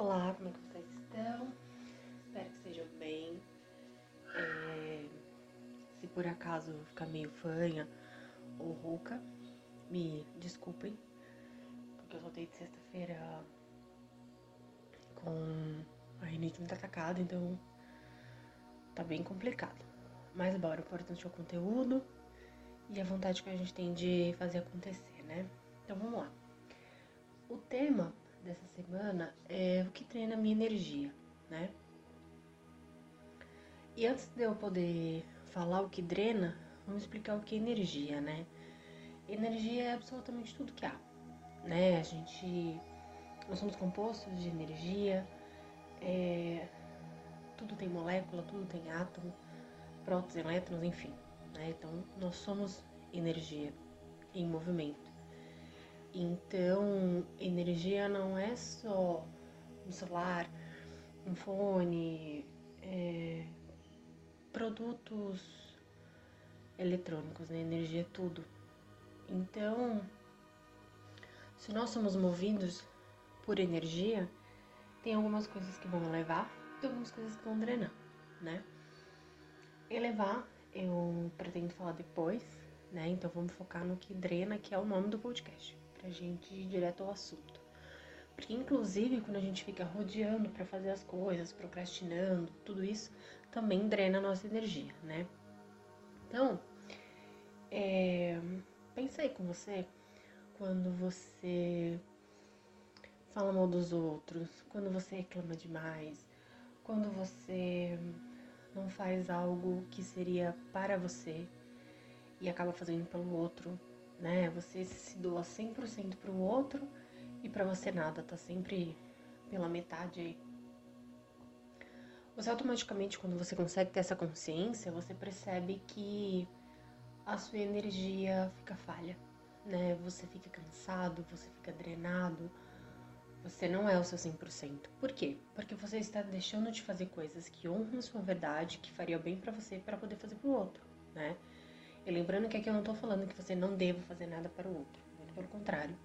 Olá, como é que vocês estão? Espero que estejam bem. É, se por acaso ficar meio fanha ou rouca, me desculpem, porque eu soltei de sexta-feira com a rinite muito atacada, então tá bem complicado. Mas bora, o importante é o conteúdo e a vontade que a gente tem de fazer acontecer, né? Então vamos lá. O tema dessa semana é o que treina a minha energia, né? E antes de eu poder falar o que drena, vamos explicar o que é energia, né? Energia é absolutamente tudo que há, né? A gente, nós somos compostos de energia, é, tudo tem molécula, tudo tem átomo, prótons, elétrons, enfim, né? Então, nós somos energia em movimento. Então, energia não é só um celular, um fone, é, produtos eletrônicos, né? Energia é tudo. Então, se nós somos movidos por energia, tem algumas coisas que vão levar e algumas coisas que vão drenar, né? Elevar eu pretendo falar depois, né? Então vamos focar no que drena, que é o nome do podcast pra gente ir direto ao assunto. Porque, inclusive, quando a gente fica rodeando para fazer as coisas, procrastinando, tudo isso também drena a nossa energia, né? Então, é, pensa aí com você quando você fala mal dos outros, quando você reclama demais, quando você não faz algo que seria para você e acaba fazendo pelo outro, né? Você se doa 100% para o outro e para você nada, tá sempre pela metade aí. Você automaticamente, quando você consegue ter essa consciência, você percebe que a sua energia fica falha, né? Você fica cansado, você fica drenado, você não é o seu 100%. Por quê? Porque você está deixando de fazer coisas que honram sua verdade, que faria bem para você, para poder fazer pro outro, né? E lembrando que aqui eu não tô falando que você não deva fazer nada para o outro. Muito pelo contrário.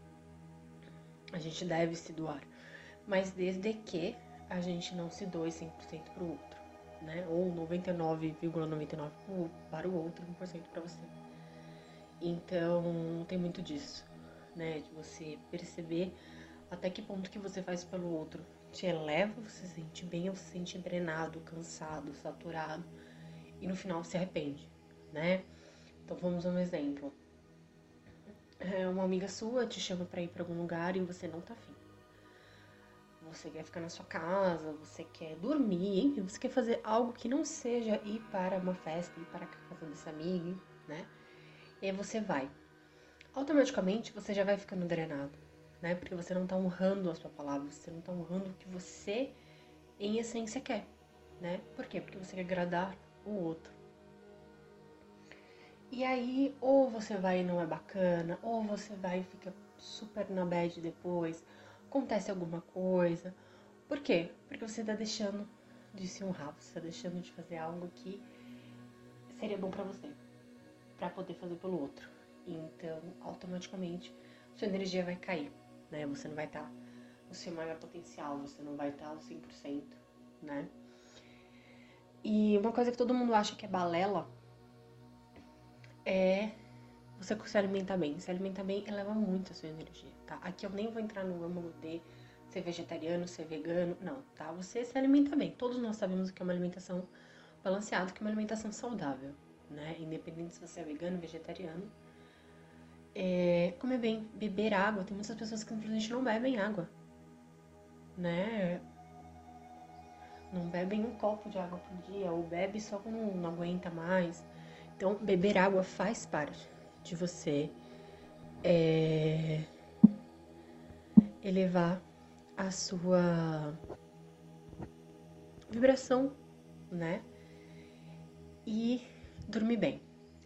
A gente deve se doar. Mas desde que a gente não se doe 100% para o outro. Né? Ou 99,99% ,99 para o outro, 1% para você. Então, tem muito disso, né? De você perceber até que ponto que você faz pelo outro te eleva, você se sente bem ou se sente drenado, cansado, saturado e no final se arrepende, né? Então vamos a um exemplo. É, uma amiga sua te chama para ir para algum lugar e você não tá afim. Você quer ficar na sua casa, você quer dormir, enfim, você quer fazer algo que não seja ir para uma festa, ir para a casa desse amigo, né? E aí você vai. Automaticamente você já vai ficando drenado, né? Porque você não tá honrando a sua palavra, você não tá honrando o que você, em essência, quer, né? Por quê? Porque você quer agradar o outro. E aí, ou você vai e não é bacana, ou você vai e fica super na bad depois, acontece alguma coisa. Por quê? Porque você tá deixando de se honrar, você tá deixando de fazer algo que seria bom para você, para poder fazer pelo outro. Então, automaticamente, sua energia vai cair, né? Você não vai estar tá seu maior potencial, você não vai estar tá ao 100%, né? E uma coisa que todo mundo acha que é balela, é você se alimentar bem. Se alimentar bem eleva muito a sua energia, tá? Aqui eu nem vou entrar no âmago de ser vegetariano, ser vegano, não, tá? Você se alimenta bem. Todos nós sabemos o que é uma alimentação balanceada, que é uma alimentação saudável, né? Independente se você é vegano, vegetariano. É, comer bem, beber água. Tem muitas pessoas que simplesmente não bebem água, né? Não bebem um copo de água por dia, ou bebe só quando não aguenta mais então, beber água faz parte de você é, elevar a sua vibração, né? E dormir bem,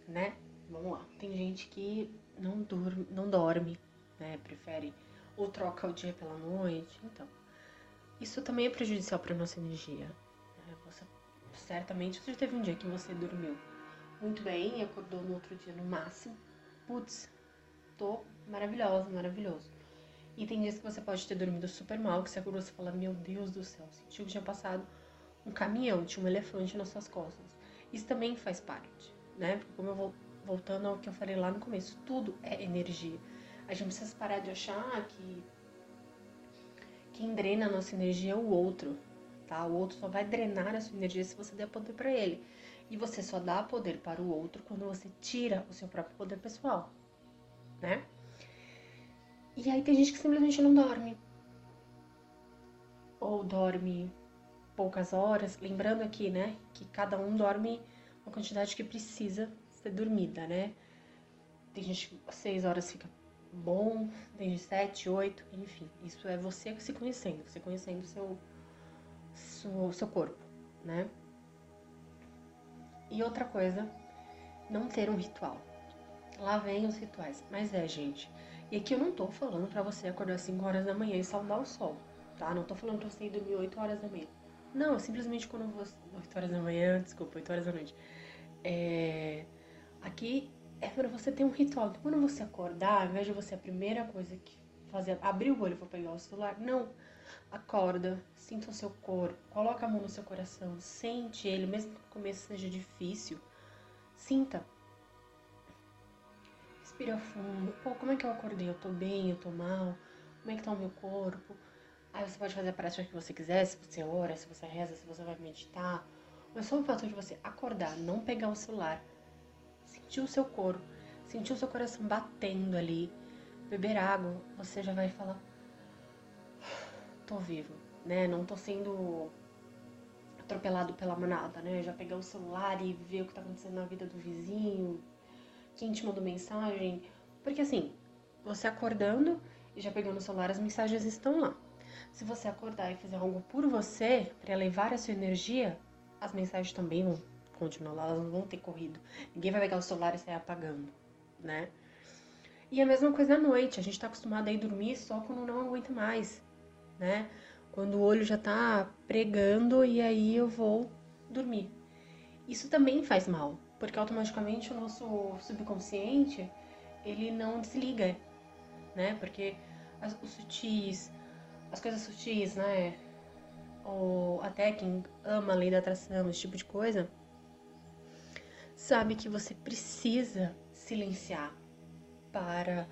né? Vamos lá. Tem gente que não dorme, não dorme, né? Prefere ou troca o dia pela noite. Então, isso também é prejudicial para nossa energia. Né? Você certamente você já teve um dia que você dormiu muito bem acordou no outro dia no máximo. Putz, tô maravilhosa, maravilhoso. E tem dias que você pode ter dormido super mal, que você acordou e fala, meu Deus do céu, sentiu que tinha passado um caminhão, tinha um elefante nas suas costas. Isso também faz parte, né? Porque como eu vou voltando ao que eu falei lá no começo, tudo é energia. A gente precisa parar de achar que quem drena a nossa energia é o outro, tá? O outro só vai drenar a sua energia se você der poder para ele. E você só dá poder para o outro quando você tira o seu próprio poder pessoal, né? E aí tem gente que simplesmente não dorme. Ou dorme poucas horas. Lembrando aqui, né, que cada um dorme a quantidade que precisa ser dormida, né? Tem gente que seis horas fica bom, tem de sete, oito, enfim. Isso é você se conhecendo, você conhecendo o seu, seu, seu corpo, né? E outra coisa, não ter um ritual. Lá vem os rituais. Mas é, gente. E aqui eu não tô falando para você acordar às 5 horas da manhã e saudar o sol, tá? Não tô falando pra você ir dormir 8 horas da manhã. Não, simplesmente quando você. 8 horas da manhã, desculpa, 8 horas da noite. É... Aqui é para você ter um ritual. Quando você acordar, ao invés de você a primeira coisa que fazer, abrir o olho para pegar o celular, não. Acorda, sinta o seu corpo, coloca a mão no seu coração, sente ele, mesmo que no começo seja difícil. Sinta. Respira fundo. Pô, como é que eu acordei? Eu tô bem, eu tô mal? Como é que tá o meu corpo? Aí você pode fazer a prática que você quiser, se você ora, se você reza, se você vai meditar. Mas só o fato de você acordar, não pegar o celular, sentir o seu corpo, sentir o seu coração batendo ali, beber água, você já vai falar: tô vivo, né? Não tô sendo atropelado pela manada, né? Já pegar o celular e ver o que tá acontecendo na vida do vizinho, quem te mandou mensagem. Porque assim, você acordando e já pegando o celular, as mensagens estão lá. Se você acordar e fizer algo por você, para elevar a sua energia, as mensagens também vão continuar lá, elas não vão ter corrido. Ninguém vai pegar o celular e sair apagando, né? E a mesma coisa à noite, a gente tá acostumado a ir dormir só quando não aguenta mais, né? Quando o olho já tá pregando e aí eu vou dormir. Isso também faz mal, porque automaticamente o nosso subconsciente, ele não desliga, né? Porque as, os sutis, as coisas sutis, né? Ou até quem ama a lei da atração, esse tipo de coisa, sabe que você precisa silenciar para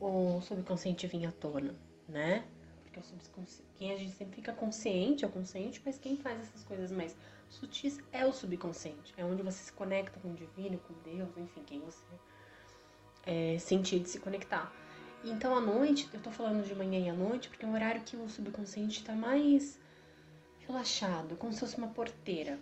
o subconsciente vir à tona, né? Porque o subconsciente, quem a gente sempre fica consciente é o consciente, mas quem faz essas coisas mais sutis é o subconsciente. É onde você se conecta com o divino, com Deus, enfim, quem você é, sentir de se conectar. Então, à noite, eu tô falando de manhã e à noite, porque é um horário que o subconsciente tá mais relaxado, como se fosse uma porteira,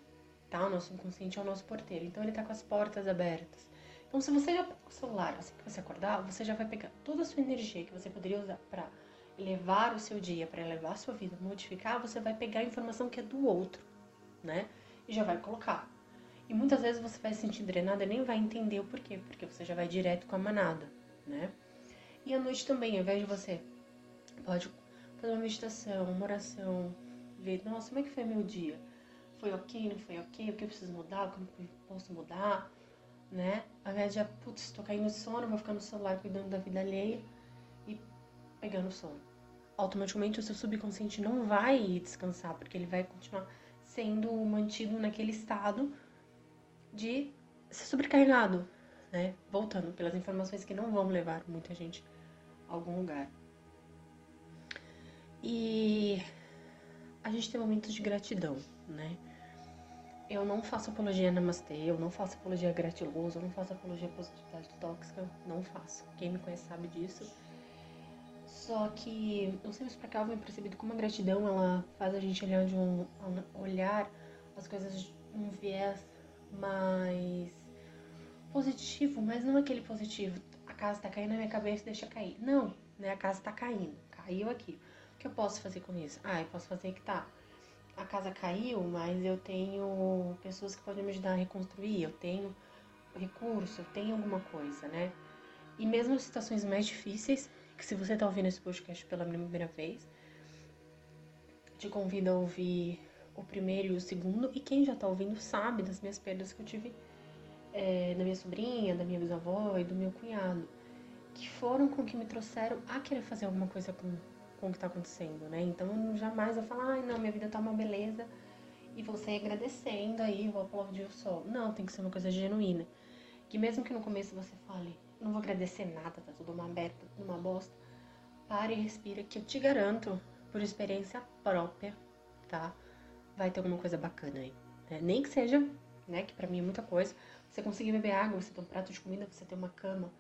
tá? O nosso subconsciente é o nosso porteiro, então ele tá com as portas abertas. Então, se você já pega o celular assim que você acordar, você já vai pegar toda a sua energia que você poderia usar para elevar o seu dia, para elevar a sua vida, modificar, você vai pegar a informação que é do outro, né? E já vai colocar. E muitas vezes você vai se sentir drenada e nem vai entender o porquê, porque você já vai direto com a manada, né? E à noite também, ao invés de você pode fazer uma meditação, uma oração, ver, nossa, como é que foi meu dia? Foi ok, não foi ok? O que eu preciso mudar? O que eu posso mudar? Né? Ao invés de, putz, tô caindo sono, vou ficar no celular cuidando da vida alheia e pegando sono. Automaticamente o seu subconsciente não vai descansar, porque ele vai continuar sendo mantido naquele estado de ser sobrecarregado, né? Voltando pelas informações que não vão levar muita gente a algum lugar. E a gente tem momentos de gratidão, né? Eu não faço apologia a namastê, eu não faço apologia a gratiloso, eu não faço apologia a positividade tóxica, não faço. Quem me conhece sabe disso. Só que sempre pra cá eu venho percebido como a gratidão ela faz a gente olhar de um olhar as coisas de um viés mais positivo, mas não aquele positivo. A casa tá caindo na minha cabeça, deixa cair. Não, né? A casa tá caindo, caiu aqui que eu posso fazer com isso? Ah, eu posso fazer que tá. A casa caiu, mas eu tenho pessoas que podem me ajudar a reconstruir, eu tenho recurso, eu tenho alguma coisa, né? E mesmo situações mais difíceis, que se você tá ouvindo esse podcast pela primeira vez, te convido a ouvir o primeiro e o segundo, e quem já tá ouvindo sabe das minhas perdas que eu tive é, da minha sobrinha, da minha bisavó e do meu cunhado que foram com que me trouxeram a querer fazer alguma coisa com, com o que tá acontecendo, né? Então eu jamais vou falar, ai não, minha vida tá uma beleza e sair agradecendo aí, vou aplaudir o sol. Não, tem que ser uma coisa genuína. Que mesmo que no começo você fale, não vou agradecer nada, tá tudo uma tudo uma bosta. Pare e respira, que eu te garanto, por experiência própria, tá? Vai ter alguma coisa bacana aí. Né? Nem que seja, né, que pra mim é muita coisa, você conseguir beber água, você ter um prato de comida, você ter uma cama.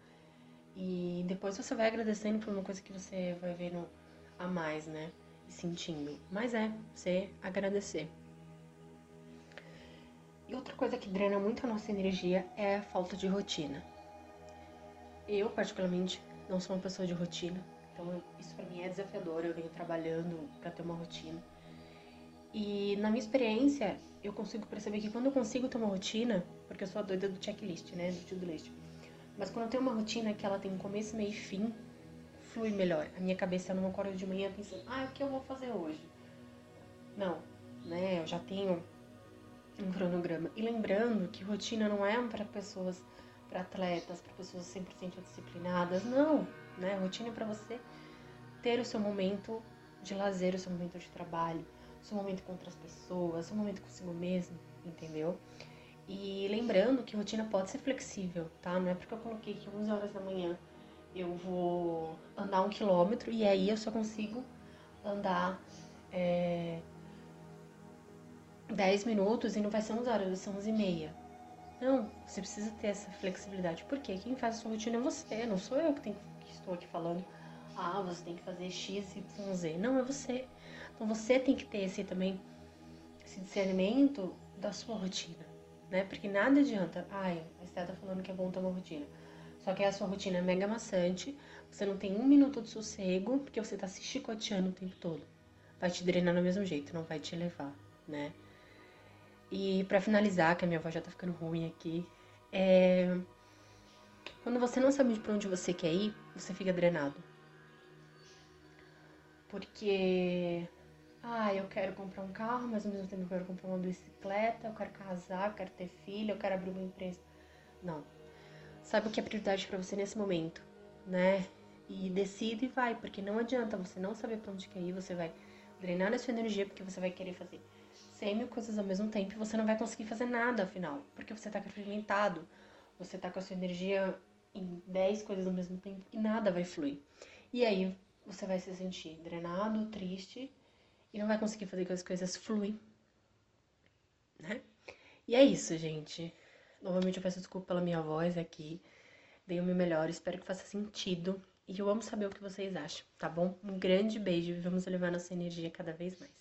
E depois você vai agradecendo por uma coisa que você vai vendo a mais, né? E sentindo. Mas é, você agradecer. E outra coisa que drena muito a nossa energia é a falta de rotina. Eu, particularmente, não sou uma pessoa de rotina, então isso para mim é desafiador. Eu venho trabalhando para ter uma rotina. E na minha experiência, eu consigo perceber que quando eu consigo ter uma rotina, porque eu sou a doida do checklist, né, do to-do list. Mas quando eu tenho uma rotina que ela tem começo, meio e fim, flui melhor. A minha cabeça não acorda de manhã pensando, ah, o que eu vou fazer hoje? Não, né? Eu já tenho um cronograma. E lembrando que rotina não é para pessoas, para atletas, para pessoas 100% disciplinadas, não, né? Rotina é para você ter o seu momento de lazer, o seu momento de trabalho, o seu momento com outras pessoas, o seu momento consigo mesmo, entendeu? E lembrando que rotina pode ser flexível, tá? Não é porque eu coloquei que 11 horas da manhã eu vou andar um quilômetro e aí eu só consigo andar é, 10 minutos e não vai ser 11 horas, vai ser 11 e meia. Não, você precisa ter essa flexibilidade. Porque quem faz a sua rotina é você, não sou eu que, que estou aqui falando. Ah, você tem que fazer X, Y, Z. Não, é você. Então você tem que ter esse também, esse discernimento da sua rotina, né? Porque nada adianta. Ai, a Estela tá falando que é bom ter uma rotina. Só que a sua rotina é mega maçante, você não tem um minuto de sossego, porque você tá se chicoteando o tempo todo. Vai te drenar do mesmo jeito, não vai te elevar, né? E para finalizar, que a minha voz já tá ficando ruim aqui, é... quando você não sabe para onde você quer ir, você fica drenado. Porque ah, eu quero comprar um carro, mas ao mesmo tempo eu quero comprar uma bicicleta, eu quero casar, eu quero ter filho, eu quero abrir uma empresa. Não. Sabe o que é prioridade para você nesse momento, né? E decide e vai, porque não adianta você não saber para onde quer ir, você vai drenar a sua energia porque você vai querer fazer 100 mil coisas ao mesmo tempo e você não vai conseguir fazer nada afinal, porque você tá fragmentado, você tá com a sua energia em 10 coisas ao mesmo tempo e nada vai fluir. E aí você vai se sentir drenado, triste e não vai conseguir fazer que as coisas fluem, né? E é isso, gente. Novamente eu peço desculpa pela minha voz aqui. Dei o meu melhor, espero que faça sentido. E eu amo saber o que vocês acham, tá bom? Um grande beijo e vamos levar nossa energia cada vez mais.